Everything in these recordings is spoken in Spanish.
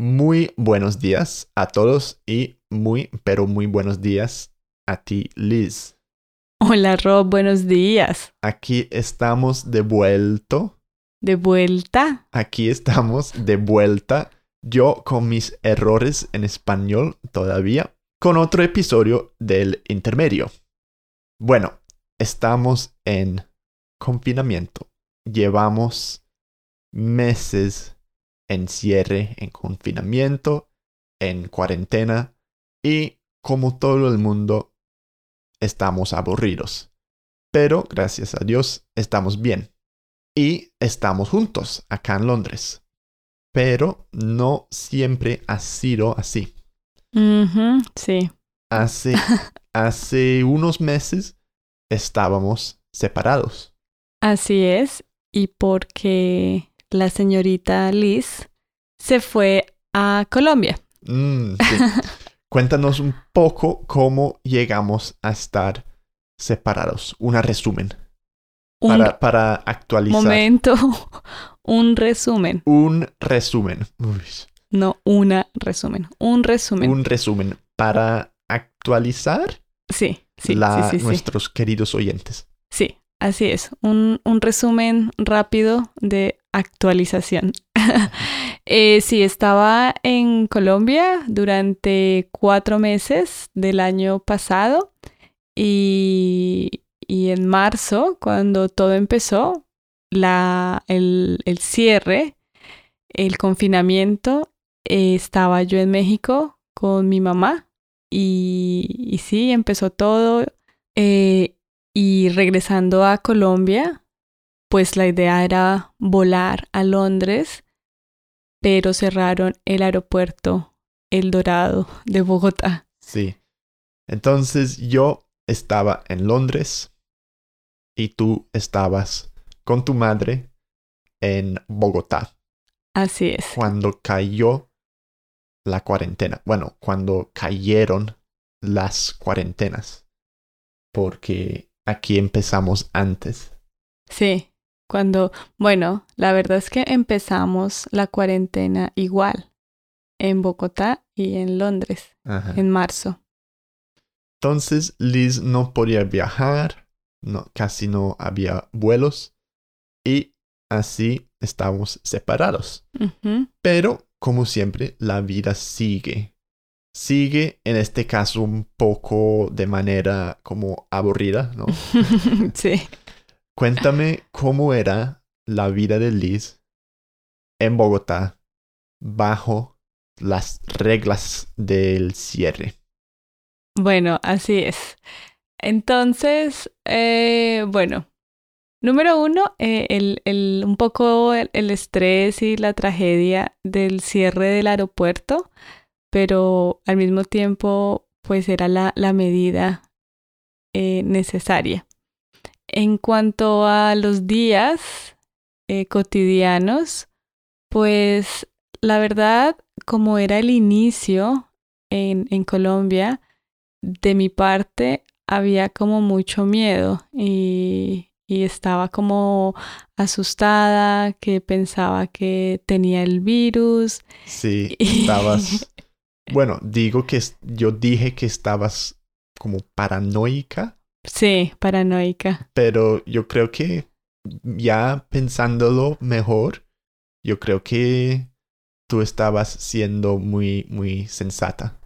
Muy buenos días a todos y muy, pero muy buenos días a ti, Liz. Hola Rob, buenos días. Aquí estamos de vuelta. ¿De vuelta? Aquí estamos de vuelta. Yo con mis errores en español todavía, con otro episodio del intermedio. Bueno, estamos en confinamiento. Llevamos meses en cierre, en confinamiento, en cuarentena y como todo el mundo estamos aburridos. Pero gracias a Dios estamos bien y estamos juntos acá en Londres. Pero no siempre ha sido así. sí. Hace, hace unos meses estábamos separados. Así es. Y porque la señorita Liz se fue a Colombia. Mm, Cuéntanos un poco cómo llegamos a estar separados. Un resumen. para, para, actualizar. Momento. un resumen. Un resumen. No, una resumen. Un resumen. Un resumen. Para actualizar. Sí, sí, la, sí, sí, Nuestros queridos oyentes. Sí, así es. Un, un resumen rápido de actualización. Eh, sí, estaba en Colombia durante cuatro meses del año pasado y, en marzo, cuando todo empezó, la, el, cierre, el confinamiento, eh, estaba yo en México con mi mamá y, sí, empezó todo. Eh, y regresando a Colombia, pues la idea era volar a Londres pero cerraron el aeropuerto El Dorado de Bogotá. Sí. Entonces yo estaba en Londres y tú estabas con tu madre en Bogotá. Así es. Cuando cayó la cuarentena. Bueno, cuando cayeron las cuarentenas. Porque aquí empezamos antes. Sí. Cuando, bueno, la verdad es que empezamos la cuarentena igual en Bogotá y en Londres en marzo. Entonces Liz no podía viajar, no, casi no había vuelos y así estábamos separados. Pero, como siempre, la vida sigue. Sigue en este caso un poco de manera como aburrida, ¿no? sí. Cuéntame cómo era la vida de Liz en Bogotá bajo las reglas del cierre. Bueno, así es. Entonces, eh, bueno, número uno, eh, el, un poco el, estrés y la tragedia del cierre del aeropuerto, pero al mismo tiempo, pues era la, la medida eh, necesaria. En cuanto a los días eh, cotidianos, pues la verdad, como era el inicio en, en Colombia, de mi parte había como mucho miedo y, y estaba como asustada, que pensaba que tenía el virus. Sí, estabas... bueno, digo que yo dije que estabas como paranoica Sí, paranoica. Pero yo creo que ya pensándolo mejor, yo creo que tú estabas siendo muy, muy sensata.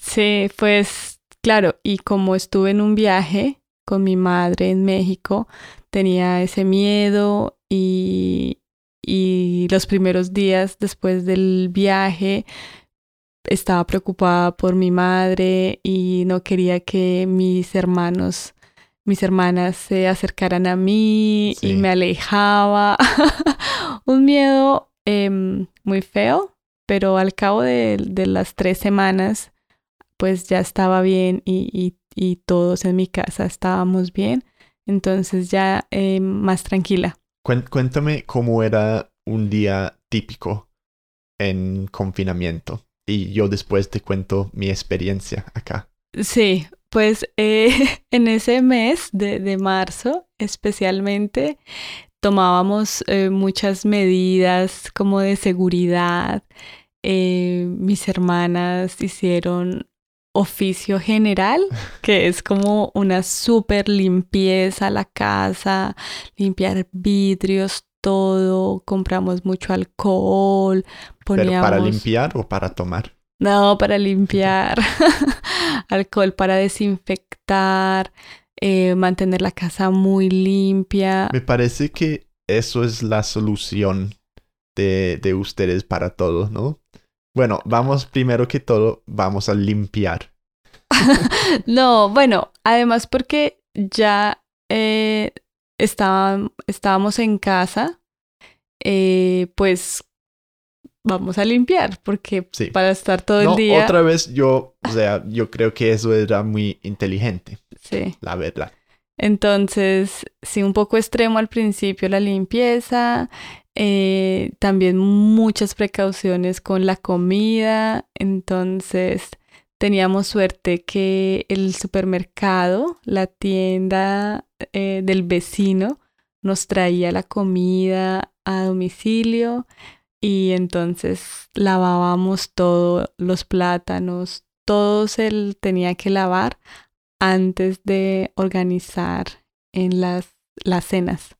Sí, pues claro, y como estuve en un viaje con mi madre en México, tenía ese miedo y, y los primeros días después del viaje estaba preocupada por mi madre y no quería que mis hermanos, mis hermanas se acercaran a mí y me alejaba. Un miedo em, muy feo, pero al cabo de, las tres semanas, pues ya estaba bien y, y, todos en mi casa estábamos bien. Entonces ya em, más tranquila. Cuéntame cómo era un día típico en confinamiento y yo después te cuento mi experiencia acá. Sí, pues eh, en ese mes de, marzo especialmente tomábamos eh, muchas medidas como de seguridad. eh, mis hermanas hicieron oficio general, que es como una súper limpieza a la casa, limpiar vidrios, todo, compramos mucho alcohol, poníamos... ¿Pero para limpiar o para tomar? No, para limpiar, alcohol para desinfectar, eh, mantener la casa muy limpia. Me parece que eso es la solución de, de ustedes para todos, ¿no? Bueno, vamos primero que todo, vamos a limpiar. no, bueno, además porque ya eh, estábamos en casa, eh, pues vamos a limpiar, porque para estar todo el día. Otra vez yo, o sea, yo creo que eso era muy inteligente. Sí. La verdad. Entonces, sí, un poco extremo al principio la limpieza, eh, también muchas precauciones con la comida, entonces teníamos suerte que el supermercado, la tienda eh, del vecino, nos traía la comida a domicilio y entonces lavábamos todos los plátanos, todo se tenía que lavar antes de organizar en las, las cenas.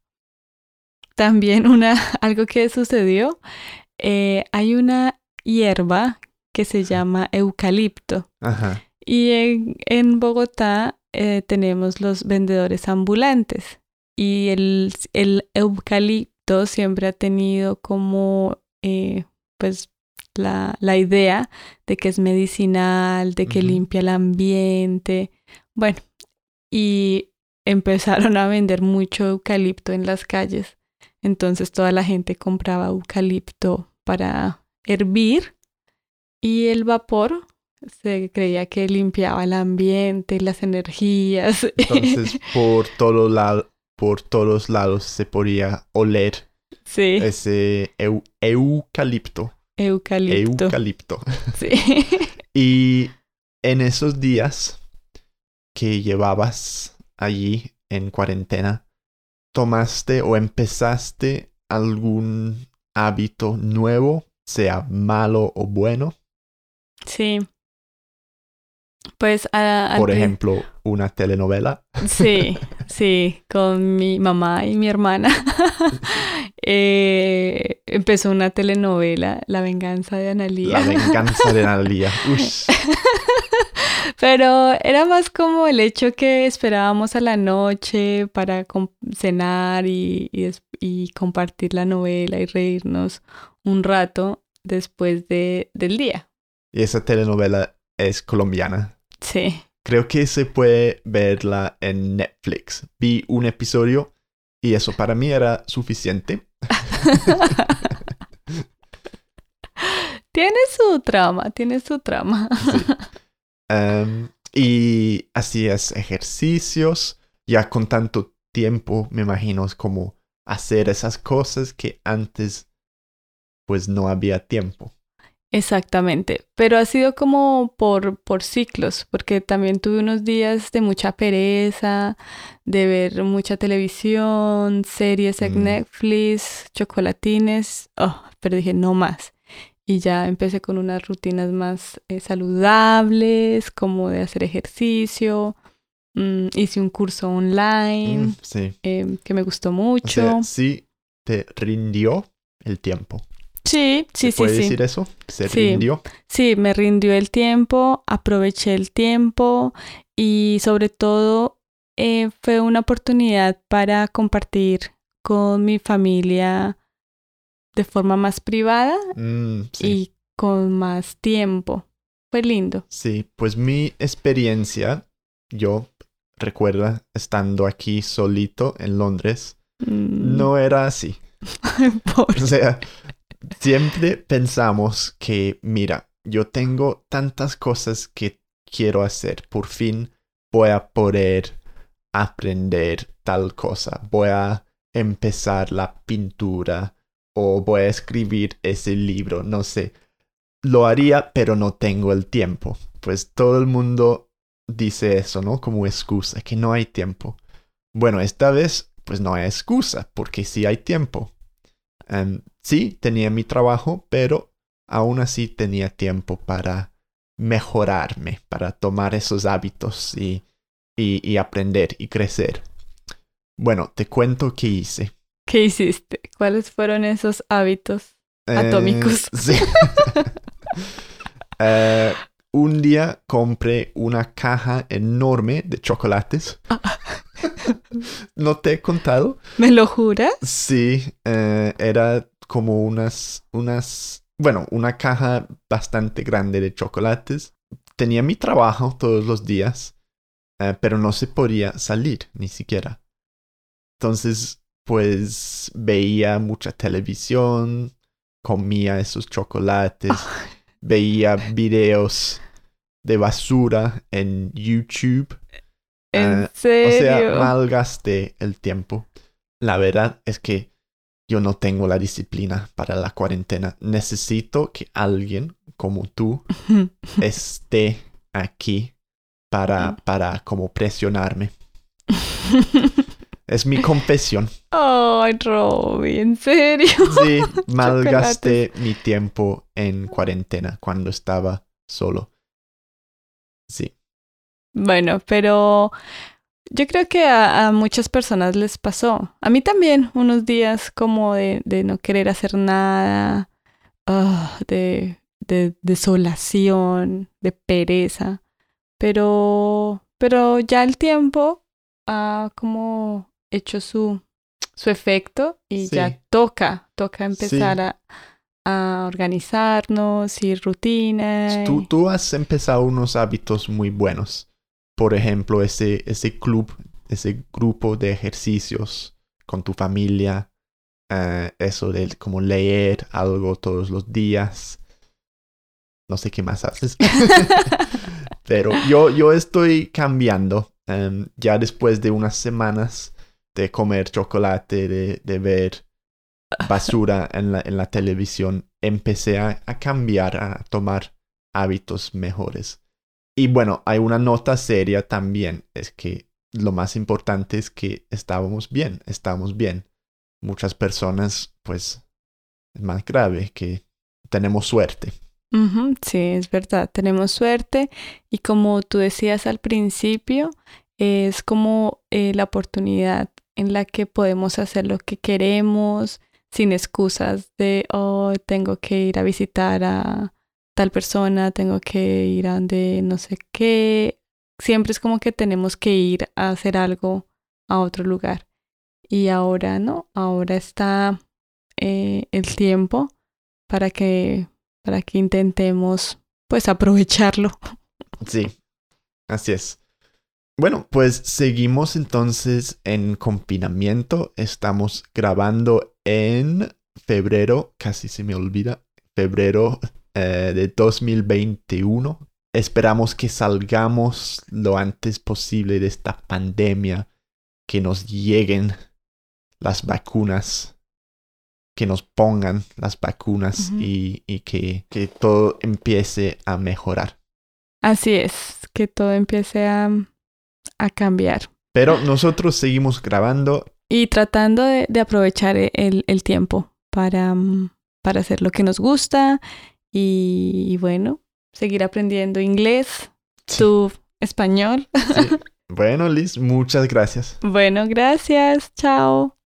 También una, algo que sucedió, eh, hay una hierba que se llama eucalipto. Y en, en Bogotá eh, tenemos los vendedores ambulantes. Y el, el, eucalipto siempre ha tenido como, eh, pues, la, la, idea de que es medicinal, de que limpia el ambiente. Bueno, y empezaron a vender mucho eucalipto en las calles. Entonces toda la gente compraba eucalipto para hervir y el vapor se creía que limpiaba el ambiente y las energías. Entonces, por, todo lado, por todos lados se podía oler sí. ese eucalipto. Eucalipto. Eucalipto. Sí. y en esos días que llevabas allí en cuarentena, ¿tomaste o empezaste algún hábito nuevo, sea malo o bueno? Sí. Pues a, Por ejemplo, una telenovela. Sí, sí, con mi mamá y mi hermana. eh, empezó una telenovela, La venganza de Analía. La venganza de Analía. Pero era más como el hecho que esperábamos a la noche para cenar y, y, y compartir la novela y reírnos un rato después de, del día. Y esa telenovela es colombiana. Sí. Creo que se puede verla en Netflix. Vi un episodio y eso para mí era suficiente. tiene su trama, tiene su trama. Em, y hacías ejercicios, ya con tanto tiempo, me imagino, es como hacer esas cosas que antes pues no había tiempo. Exactamente, pero ha sido como por, por ciclos, porque también tuve unos días de mucha pereza, de ver mucha televisión, series en Mm. Netflix, chocolatines, oh, pero dije no más. Y ya empecé con unas rutinas más eh, saludables, como de hacer ejercicio. Mm, hice un curso online Mm, sí. eh, que me gustó O mucho. sea, sí te rindió el tiempo. Sí, sí, ¿Se sí, puede sí. decir eso? Se Sí. rindió. Sí, me rindió el tiempo, aproveché el tiempo y sobre todo eh, fue una oportunidad para compartir con mi familia de forma más privada Mm, sí. y con más tiempo. Fue lindo. Sí, pues mi experiencia, yo recuerda estando aquí solito en Londres, Mm, no era así. O sea, siempre pensamos que, mira, yo tengo tantas cosas que quiero hacer, por fin voy a poder aprender tal cosa, voy a empezar la pintura o voy a escribir ese libro, no sé. Lo haría, pero no tengo el tiempo. Pues todo el mundo dice eso, ¿no? Como excusa, que no hay tiempo. Bueno, esta vez, pues no hay excusa, porque sí hay tiempo. Em, sí, tenía mi trabajo, pero aún así tenía tiempo para mejorarme, para tomar esos hábitos y, y, aprender y crecer. Bueno, te cuento qué hice. ¿Qué hiciste? ¿Cuáles fueron esos hábitos atómicos? Eh, sí. Eh, un día compré una caja enorme de chocolates. ¿No te he contado? ¿Me lo juras? Sí, eh, era como unas, unas, bueno, una caja bastante grande de chocolates. Tenía mi trabajo todos los días, eh, pero no se podía salir ni siquiera. Entonces, pues veía mucha televisión, comía esos chocolates, veía videos de basura en YouTube. ¿En serio? O sea, malgasté el tiempo. La verdad es que yo no tengo la disciplina para la cuarentena. Necesito que alguien como tú esté aquí para, para como presionarme. es mi confesión. Ay, Robbie, ¿en serio? Sí, malgasté mi tiempo en cuarentena cuando estaba solo. Sí. Bueno, pero yo creo que a, muchas personas les pasó. A mí también, unos días como de, de no querer hacer nada, ah, de, de desolación, de pereza. Pero, pero ya el tiempo ha como hecho su, su efecto y ya toca, toca empezar a, a organizarnos y rutinas. Tú, tú has empezado unos hábitos muy buenos por ejemplo, ese, ese club, ese grupo de ejercicios con tu familia, eh, eso de como leer algo todos los días. No sé qué más haces. Pero yo, yo estoy cambiando. Em, ya después de unas semanas de comer chocolate, de, de ver basura en la, en la televisión, empecé a cambiar, a tomar hábitos mejores. Y bueno, hay una nota seria también, es que lo más importante es que estábamos bien, estábamos bien. Muchas personas, pues, es más grave que tenemos suerte. sí, es verdad, tenemos suerte y como tú decías al principio, es como eh, la oportunidad en la que podemos hacer lo que queremos sin excusas de, oh, tengo que ir a visitar a tal persona, tengo que ir a donde no sé qué. Siempre es como que tenemos que ir a hacer algo a otro lugar. Y ahora no, ahora está eh, el tiempo para que, para que intentemos pues aprovecharlo. Sí, así es. Bueno, pues seguimos entonces en confinamiento. Estamos grabando en febrero, casi se me olvida, febrero eh, de 2021. Esperamos que salgamos lo antes posible de esta pandemia, que nos lleguen las vacunas, que nos pongan las vacunas y, que, que, todo empiece a mejorar. Así es, que todo empiece a, a cambiar. Pero nosotros seguimos grabando. Y tratando de, de aprovechar el, el tiempo para, para hacer lo que nos gusta y, bueno, seguir aprendiendo inglés, tu español. Bueno, Liz, muchas gracias. Bueno, gracias. Chao.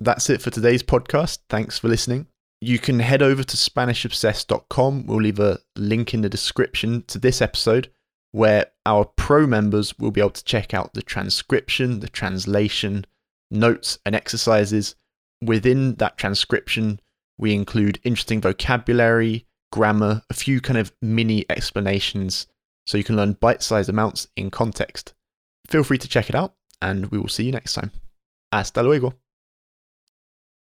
That's it for today's podcast. Thanks for listening. You can head over to SpanishObsessed.com. We'll leave a link in the description to this episode where our pro members will be able to check out the transcription, the translation, notes, and exercises. Within that transcription, we include interesting vocabulary, grammar, a few kind of mini explanations so you can learn bite sized amounts in context. Feel free to check it out, and we will see you next time. Hasta luego.